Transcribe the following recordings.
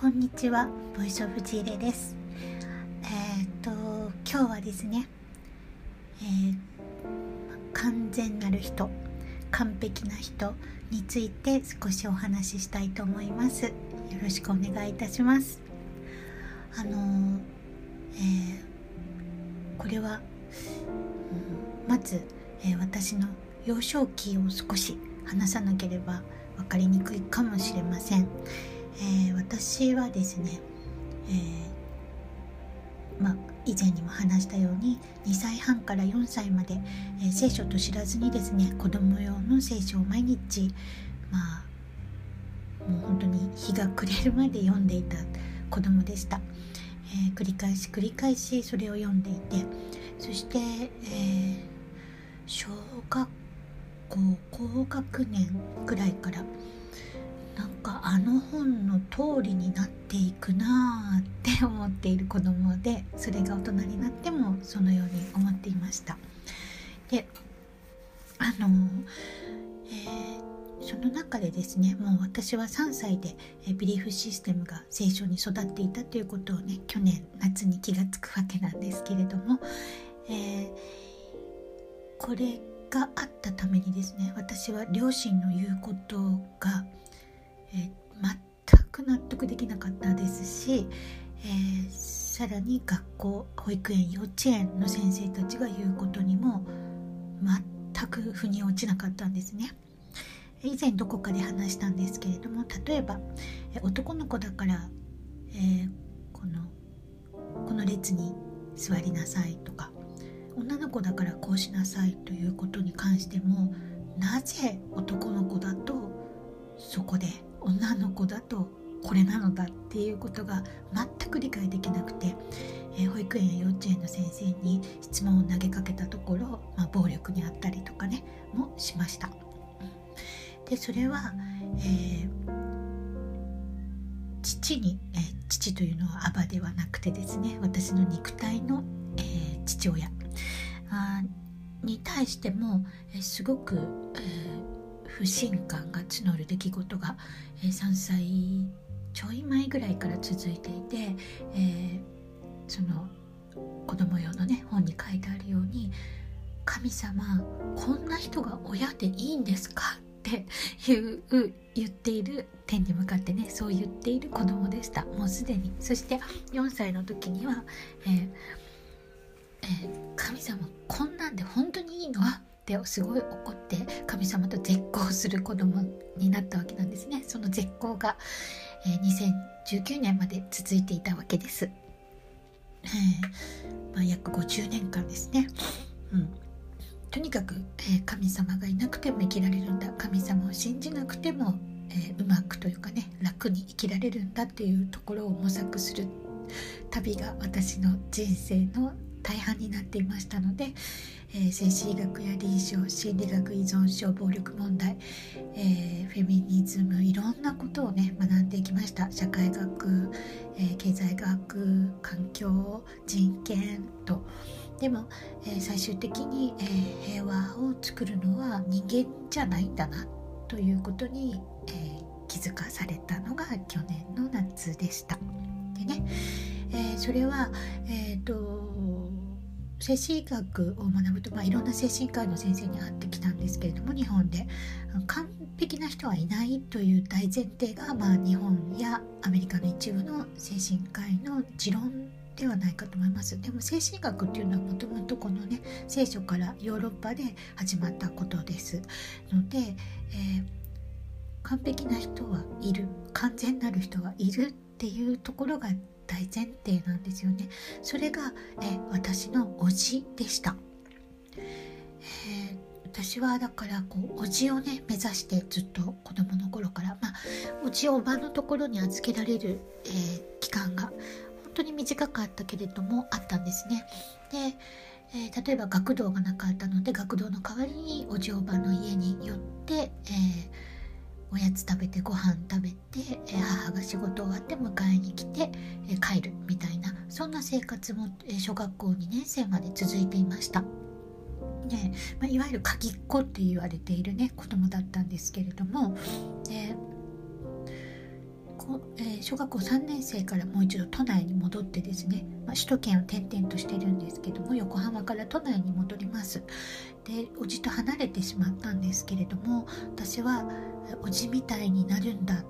こんにちは、ボイスオブジーレです。えっ、と今日はですね、えー、完全なる人、完璧な人について少しお話ししたいと思います。よろしくお願いいたします。あのー、えー、これは、うん、まず、え私の幼少期を少し話さなければ分かりにくいかもしれません。えー、私はですね、えー、まあ、以前にも話したように2歳半から4歳まで、え、聖書と知らずにですね子供用の聖書を毎日まあもう本当に日が暮れるまで読んでいた子供でした、え繰り返し繰り返しそれを読んでいてそして、え小学校高学年ぐらいからなんかあの本の通りになっていくなって思っている子供でそれが大人になってもそのように思っていました。であの、えー、その中でですねもう私は3歳で、ビリーフシステムが聖書に育っていたということをね去年夏に気が付くわけなんですけれども、えー、これがあったためにですね私は両親の言うことがえ全く納得できなかったですし、えー、さらに学校保育園幼稚園の先生たちが言うことにも全く腑に落ちなかったんですね。以前どこかで話したんですけれども例えば男の子だから、えー、このこの列に座りなさいとか女の子だからこうしなさいということに関してもなぜ男の子だとそこで女の子だとこれなのだっていうことが全く理解できなくて、えー、保育園や幼稚園の先生に質問を投げかけたところ、まあ、暴力にあったりとかねもしました。でそれは、えー、父に、えー、父というのはアバではなくてですね私の肉体の、えー、父親あに対しても、えすごく、えー不信感が募る出来事が、えー、3歳ちょい前ぐらいから続いていて、えー、その子供用のね本に書いてあるように「神様こんな人が親でいいんですか?」っていう言っている天に向かってねそう言っている子供でした。もうすでに。そして4歳の時には、えーえー、神様こんなんで本当にいいの？ってすごい怒って神様と絶交する子供になったわけなんですね。その絶交が、えー、2019年まで続いていたわけです、えー、まあ、約50年間ですね、うん、とにかく、えー、神様がいなくても生きられるんだ。神様を信じなくても、えうまくというかね楽に生きられるんだっていうところを模索する旅が私の人生の大半になっていましたので、えー、精神医学や臨床心理学依存症暴力問題、えー、フェミニズムいろんなことをね学んでいきました社会学、えー、経済学環境人権とでも、え最終的に、え平和を作るのは人間じゃないんだなということに、え気づかされたのが去年の夏でした。でね、えそれは、えーと精神医学を学ぶと、まあ、いろんな精神科医の先生に会ってきたんですけれども日本で完璧な人はいないという大前提が、まあ、日本やアメリカの一部の精神科医の持論ではないかと思います。でも精神学っていうのはもともとこのね聖書からヨーロッパで始まったことです。ので、えー、完璧な人はいる完全なる人はいるっていうところが大前提なんですよね。それが、え私のおじでした、えー、私はだからこうおじをね目指してずっと子供の頃からまあおじおばのところに預けられる、えー、期間が本当に短かったけれどもあったんですね。でえー、例えば学童がなかったので学童の代わりにおじおばの家に寄って、えー、おやつ食べてご飯食べて、え母が仕事終わって迎えに来て、え帰るみたいなそんな生活も、え小学校2年生まで続いていました。でまあ、いわゆる鍵っ子って言われているね子供だったんですけれども、えーえー、小学校3年生からもう一度都内に戻ってですね、まあ、首都圏を転々としてるんですけども横浜から都内に戻ります。でおじと離れてしまったんですけれども私はおじみたいになるんだって。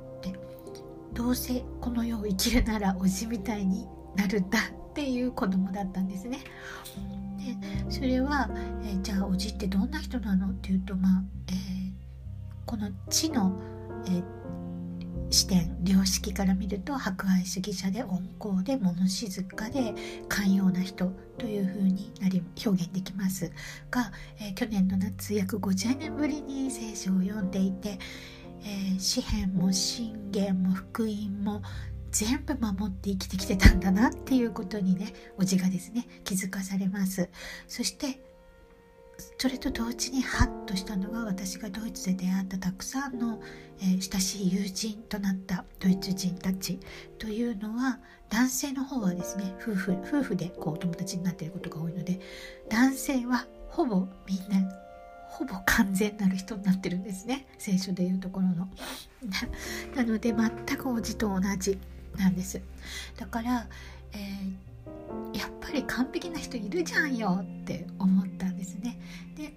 どうせこの世を生きるならおじみたいになるんだっていう子供だったんですね。でそれは、えー、じゃあおじってどんな人なの？っていうとまあ、えー、この地の、えー、視点良識から見ると博愛主義者で温厚で物静かで寛容な人というふうになり表現できます。が、えー、去年の夏約50年ぶりに聖書を読んでいて、えー、詩篇も信玄も福音も全部守って生きてきてたんだなっていうことにねおじがですね気づかされます。そしてそれと同時にハッとしたのが私がドイツで出会ったたくさんの、えー、親しい友人となったドイツ人たち。というのは男性の方はですね夫婦夫婦でこう友達になっていることが多いので男性はほぼみんなほぼ完全なる人になってるんですね。聖書でいうところの。なので全くおじと同じなんです。だから、えー、やっぱり完璧な人いるじゃんよって思ったんですね。で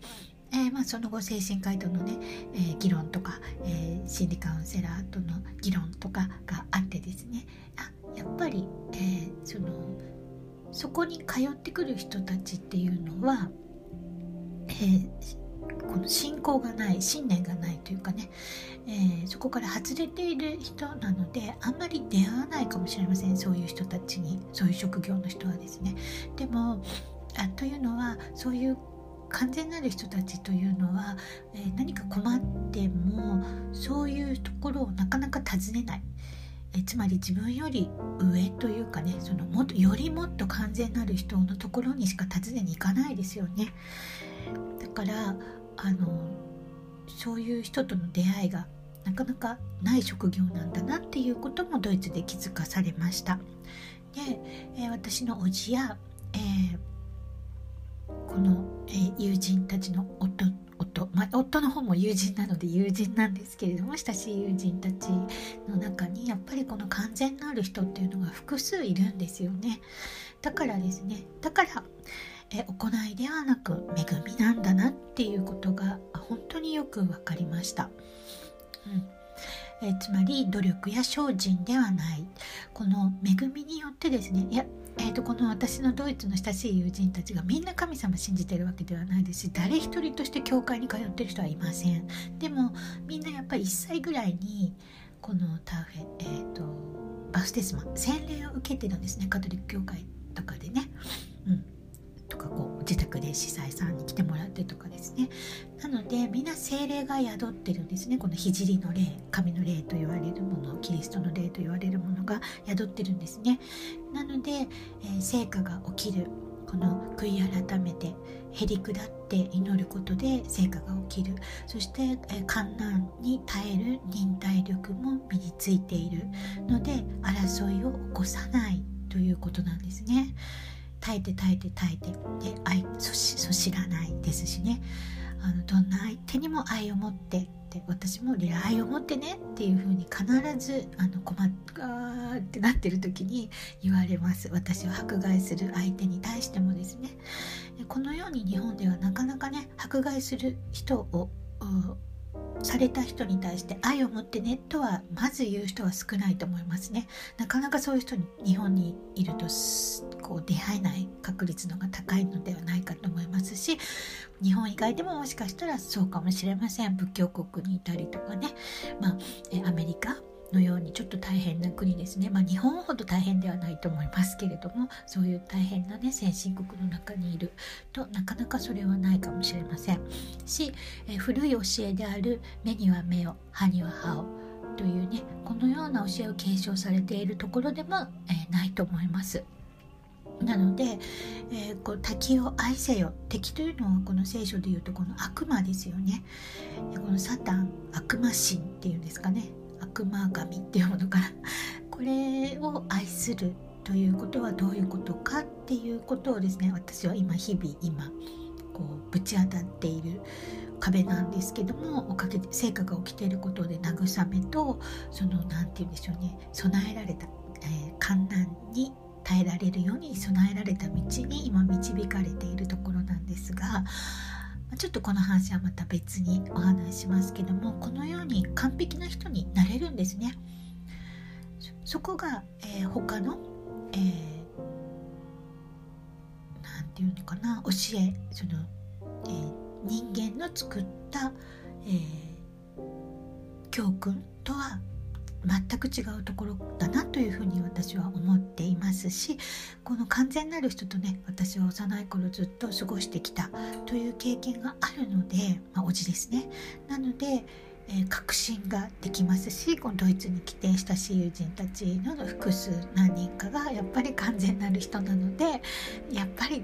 えー、まあ、その後精神科医とのね、えー、議論とか、えー、心理カウンセラーとの議論とかがあってですね。あやっぱり、えそのそこに通ってくる人たちっていうのは、えこの信仰がない信念がないというかね、えー、そこから外れている人なのであんまり出会わないかもしれません。そういう人たちにそういう職業の人はですね。でもあというのはそういう完全なる人たちというのは、えー、何か困ってもそういうところをなかなか尋ねない。えつまり自分より上というかねそのもっとよりもっと完全なる人のところにしか尋ねに行かないですよね。だからあのそういう人との出会いがなかなかない職業なんだなっていうこともドイツで気づかされました。で、えー、私の叔父や、えー、この、えー、友人たちの夫夫,、まあ、夫の方も友人なので友人なんですけれども親しい友人たちの中にやっぱりこの完全なる人っていうのが複数いるんですよね。だからですねだからえ行いではなく恵みなんだなっていうことが本当によく分かりました。うん。えつまり努力や精進ではない。この恵みによってですねいや、えーと、この私のドイツの親しい友人たちがみんな神様信じてるわけではないですし誰一人として教会に通ってる人はいません。でもみんなやっぱり1歳ぐらいにこのターフェ、えーとバステスマ洗礼を受けてるんですね。カトリック教会とかでね。うん。とかこう自宅で司祭さんに来てもらってとかですね。なのでみんな精霊が宿ってるんですね。この聖の霊神の霊と言われるものキリストの霊と言われるものが宿ってるんですね。なので、えー、成果が起きるこの悔い改めてへり下って祈ることで成果が起きる。そして、観難に耐える忍耐力も身についているので争いを起こさないということなんですね。耐えて耐えて耐えて。で愛そしそ知らないですしね。あのどんな相手にも愛を持ってって私も愛を持ってねっていうふうに必ずあの困っあってなってる時に言われます。私を迫害する相手に対してもですね。このように日本ではなかなかね迫害する人をされた人に対して愛を持ってねとはまず言う人は少ないと思いますね。なかなかそういう人に日本にいるとこう出会えない確率のが高いのではないかと思いますし日本以外でももしかしたらそうかもしれません。仏教国にいたりとかね。まあアメリカのようにちょっと大変な国ですね、まあ、日本ほど大変ではないと思いますけれどもそういう大変なね先進国の中にいる。となかなかそれはないかもしれません。し、え古い教えである目には目を歯には歯をというねこのような教えを継承されているところでも、えないと思います。なので、えー、こう敵を愛せよ。敵というのはこの聖書でいうとこの悪魔ですよね。このサタン悪魔神っていうんですかね。悪魔神っていうものからこれを愛するということはどういうことかっていうことをですね私は今日々今こうぶち当たっている壁なんですけどもおかげで成果が起きていることで慰めとその何て言うんでしょうね備えられた、えー、観難に耐えられるように備えられた道に今導かれているところなんですがちょっとこの話はまた別にお話しますけどもこのように完璧な人になれるんですね。そこが、えー、他の、えー、ていうのかな教えその、えー、人間の作った、えー、教訓とは全く違うところだなというふうに私は思っていますしこの完全なる人とね私は幼い頃ずっと過ごしてきたという経験があるので、まあ、おじですね。なので、え、確信ができますしこのドイツに来て親しい友人たちの複数何人かがやっぱり完全なる人なのでやっぱり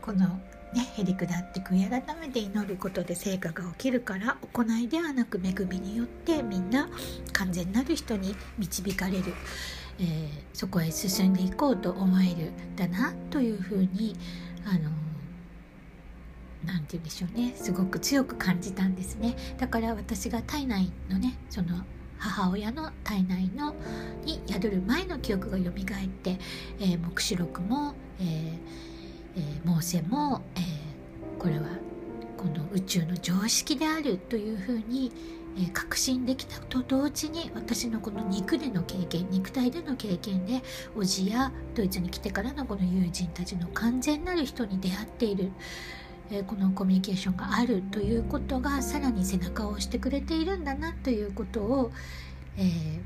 このね、へりくだって悔い改めて祈ることで成果が起きるから行いではなく恵みによってみんな完全なる人に導かれる、えー、そこへ進んでいこうと思えるだなというふうにあの何て言うんでしょうね。すごく強く感じたんですね。だから私が体内のねその母親の体内のに宿る前の記憶が蘇って、えー、黙示録も、えーえー、モーセも、えー、これはこの宇宙の常識であるというふうに、えー、確信できたと同時に私のこの肉での経験肉体での経験でおじやドイツに来てからのこの友人たちの完全なる人に出会っている、え、このコミュニケーションがあるということがさらに背中を押してくれているんだなということを、えー、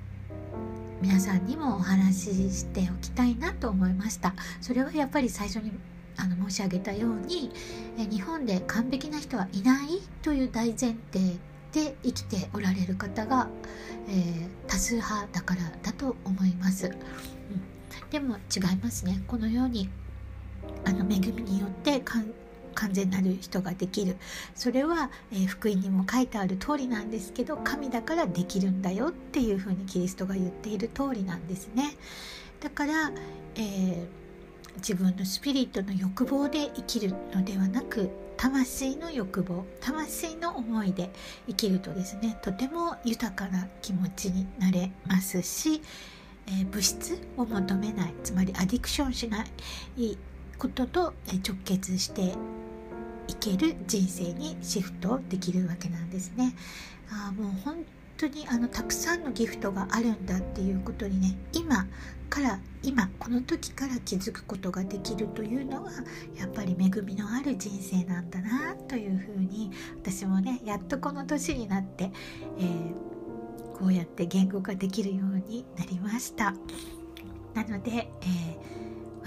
皆さんにもお話ししておきたいなと思いました。それはやっぱり最初にあの申し上げたように日本で完璧な人はいないという大前提で生きておられる方が、えー、多数派だからだと思います、うん、でも違いますね。このようにあの恵みによって完全なる人ができる。それは、えー、福音にも書いてある通りなんですけど神だからできるんだよっていうふうにキリストが言っている通りなんですね。だから、えー自分のスピリットの欲望で生きるのではなく魂の欲望魂の思いで生きるとですねとても豊かな気持ちになれますし、えー、物質を求めないつまりアディクションしないことと直結していける人生にシフトできるわけなんですね。あもう本当にあのたくさんのギフトがあるんだっていうことにね今から今この時から気づくことができるというのはやっぱり恵みのある人生なんだなというふうに私もねやっとこの年になって、えー、こうやって言語化できるようになりました。なので、えー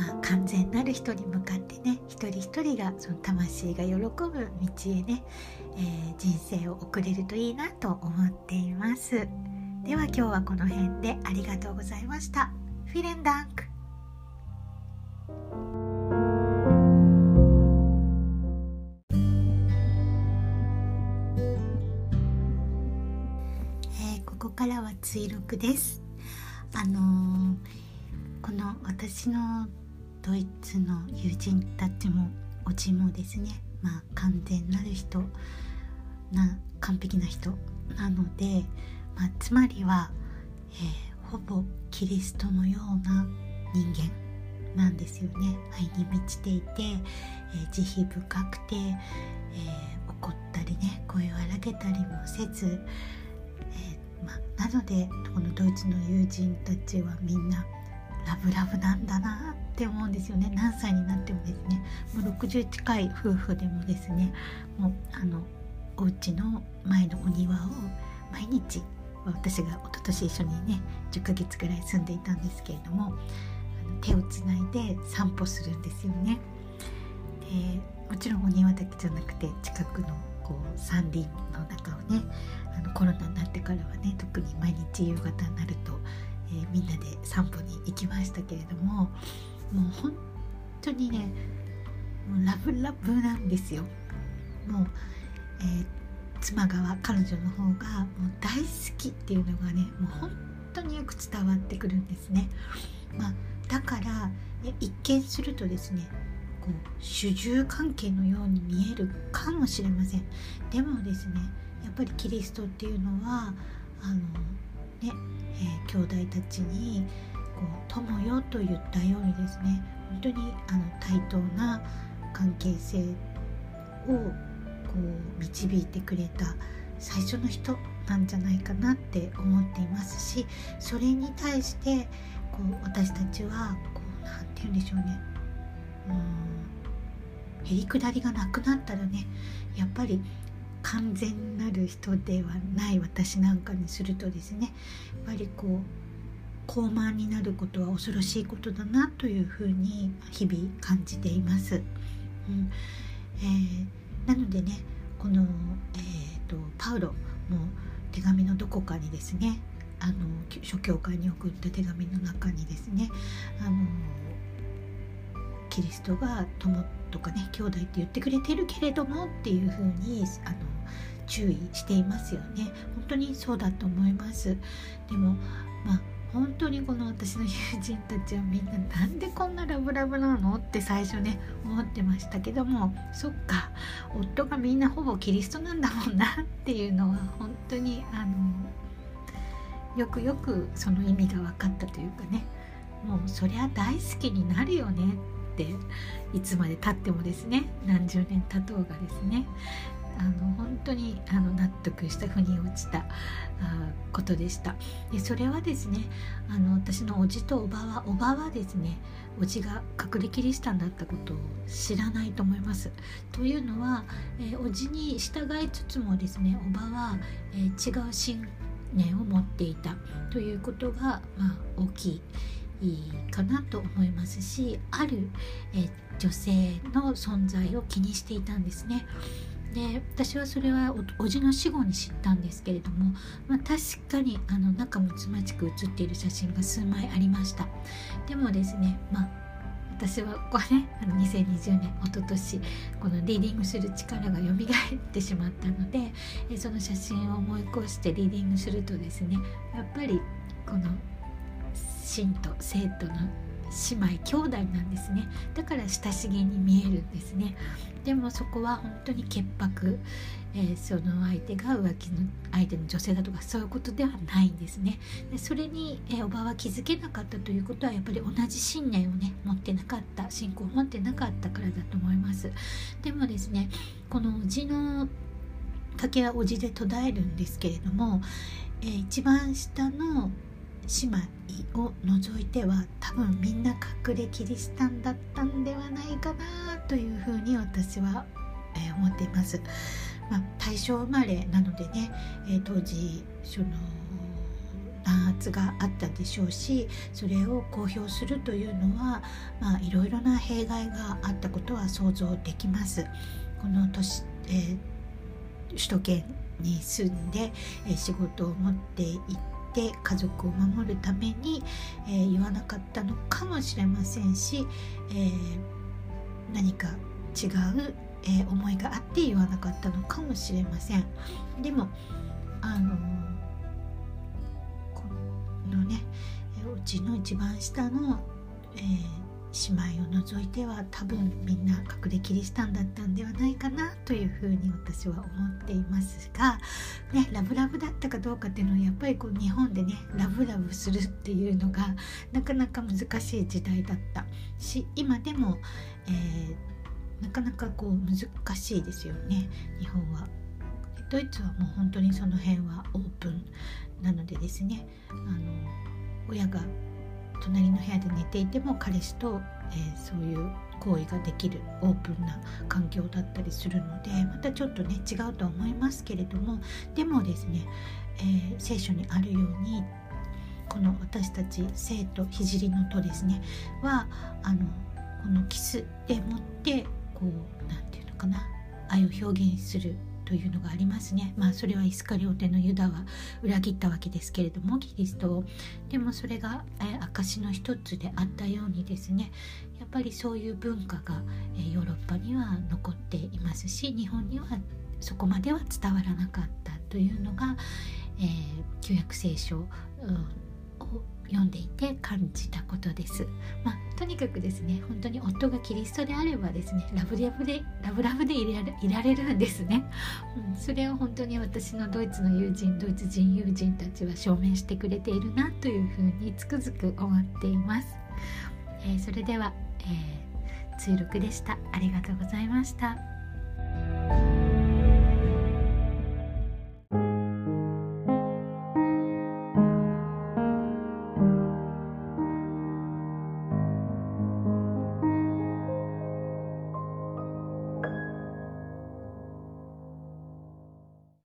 まあ、完全なる人に向かってね一人一人がその魂が喜ぶ道へね、えー、人生を送れるといいなと思っています。では今日はこの辺でありがとうございました。フィレンダンク。ここからは追録です。あのー、この私のドイツの友人たちもおじもですね。まあ完全なる人な完璧な人なので、まあ、つまりは、えー、ほぼキリストのような人間なんですよね。愛に満ちていて、えー、慈悲深くて、えー、怒ったりね声を荒げたりもせず、え、まあ、なのでこのドイツの友人たちはみんなラブラブなんだなって思うんですよね何歳になってもですねもう60近い夫婦でもですねもうあのお家の前のお庭を毎日私が一昨年一緒にね10ヶ月ぐらい住んでいたんですけれども手をつないで散歩するんですよね。でもちろんお庭だけじゃなくて近くのこう山林の中をねあのコロナになってからはね特に毎日夕方になると、えー、みんなで散歩に行きましたけれどももう本当にねもうラブラブなんですよ。もう、えー、妻側彼女の方がもう大好きっていうのがねもう本当によく伝わってくるんですね。まあ、だから一見するとですねこう主従関係のように見えるかもしれませんでもですねやっぱりキリストっていうのはあのね、えー、兄弟たちにこう友よと言ったようにですね本当にあの対等な関係性をこう導いてくれた最初の人なんじゃないかなって思っていますしそれに対してこう私たちはこう何て言うんでしょうね。うんへりくだりがなくなったらねやっぱり完全なる人ではない私なんかにするとですねやっぱりこう高慢になることは恐ろしいことだなというふうに日々感じています。うん。えー、なのでねこの、えーと、パウロの手紙のどこかにですねあの諸教会に送った手紙の中にですねあのキリストが友とかね兄弟って言ってくれてるけれどもっていうふうにあの注意していますよね。本当にそうだと思います。でもまあ本当にこの私の友人たちはみんななんでこんなラブラブなの？って最初ね思ってましたけどもそっか夫がみんなほぼキリストなんだもんなっていうのは本当にあのよくよくその意味が分かったというかね。もうそりゃ大好きになるよねっていつまでたってもですね。何十年経とうがですね。あの本当にあの納得した腑に落ちたあことでした。でそれはですねあの私の叔父とおばはおばはですね叔父が隠れキリシタンだったことを知らないと思います。というのは、えー、叔父に従いつつもですねおばは、えー、違う信念を持っていた。ということが、まあ、大きいいいかなと思いますしある、え女性の存在を気にしていたんですね。で私はそれはおじの死後に知ったんですけれども、まあ、確かにあの仲睦まじく写っている写真が数枚ありました。でもですねまあ私はこれねあの2020年一昨年このリーディングする力が蘇ってしまったのでその写真を思い越してリーディングするとですねやっぱりこの信と生徒の姉妹兄弟なんですね。だから親しげに見えるんですね。でもそこは本当に潔白、えー、その相手が浮気の相手の女性だとかそういうことではないんですね。でそれに、えー、おばは気づけなかったということはやっぱり同じ信念をね持ってなかった。信仰を持ってなかったからだと思います。でもですねこのおじの竹はおじで途絶えるんですけれども、えー、一番下の姉妹を除いては多分みんな隠れキリシタンだったんではないかなというふうに私は、え、思っています。まあ、大正生まれなのでね、えー、当時その弾圧があったでしょうしそれを公表するというのは、まあ、いろいろな弊害があったことは想像できます。この年、えー、首都圏に住んで、えー、仕事を持っていて家族を守るために、えー、言わなかったのかもしれませんし、えー、何か違う、えー、思いがあって言わなかったのかもしれません。でもあのこのねうちの一番下の、えー姉妹を除いては多分みんな隠れキリシタンだったんではないかなというふうに私は思っていますが、ね、ラブラブだったかどうかっていうのはやっぱりこう日本でねラブラブするっていうのがなかなか難しい時代だったし今でも、えー、なかなかこう難しいですよね日本は。ドイツはもう本当にその辺はオープンなのでですねあの親が隣の部屋で寝ていても彼氏と、えー、そういう行為ができるオープンな環境だったりするのでまたちょっとね違うとは思いますけれどもでもですね、えー、聖書にあるようにこの私たち生と聖のとですねはあのこのキスでもってこう何て言うのかな愛を表現するというのがありますね。まあそれはイスカリオテのユダは裏切ったわけですけれどもキリストをでもそれが、え証の一つであったようにですねやっぱりそういう文化が、ヨーロッパには残っていますし日本にはそこまでは伝わらなかったというのが、えー、旧約聖書を読んでいて感じたことです。まあ、とにかくですね本当に夫がキリストであればですねラブラブでラブラブでいられいられるんですね、うん、それを本当に私のドイツの友人ドイツ人友人たちは証明してくれているなというふうにつくづく思っています。えー、それでは、えー、追録でした。ありがとうございました。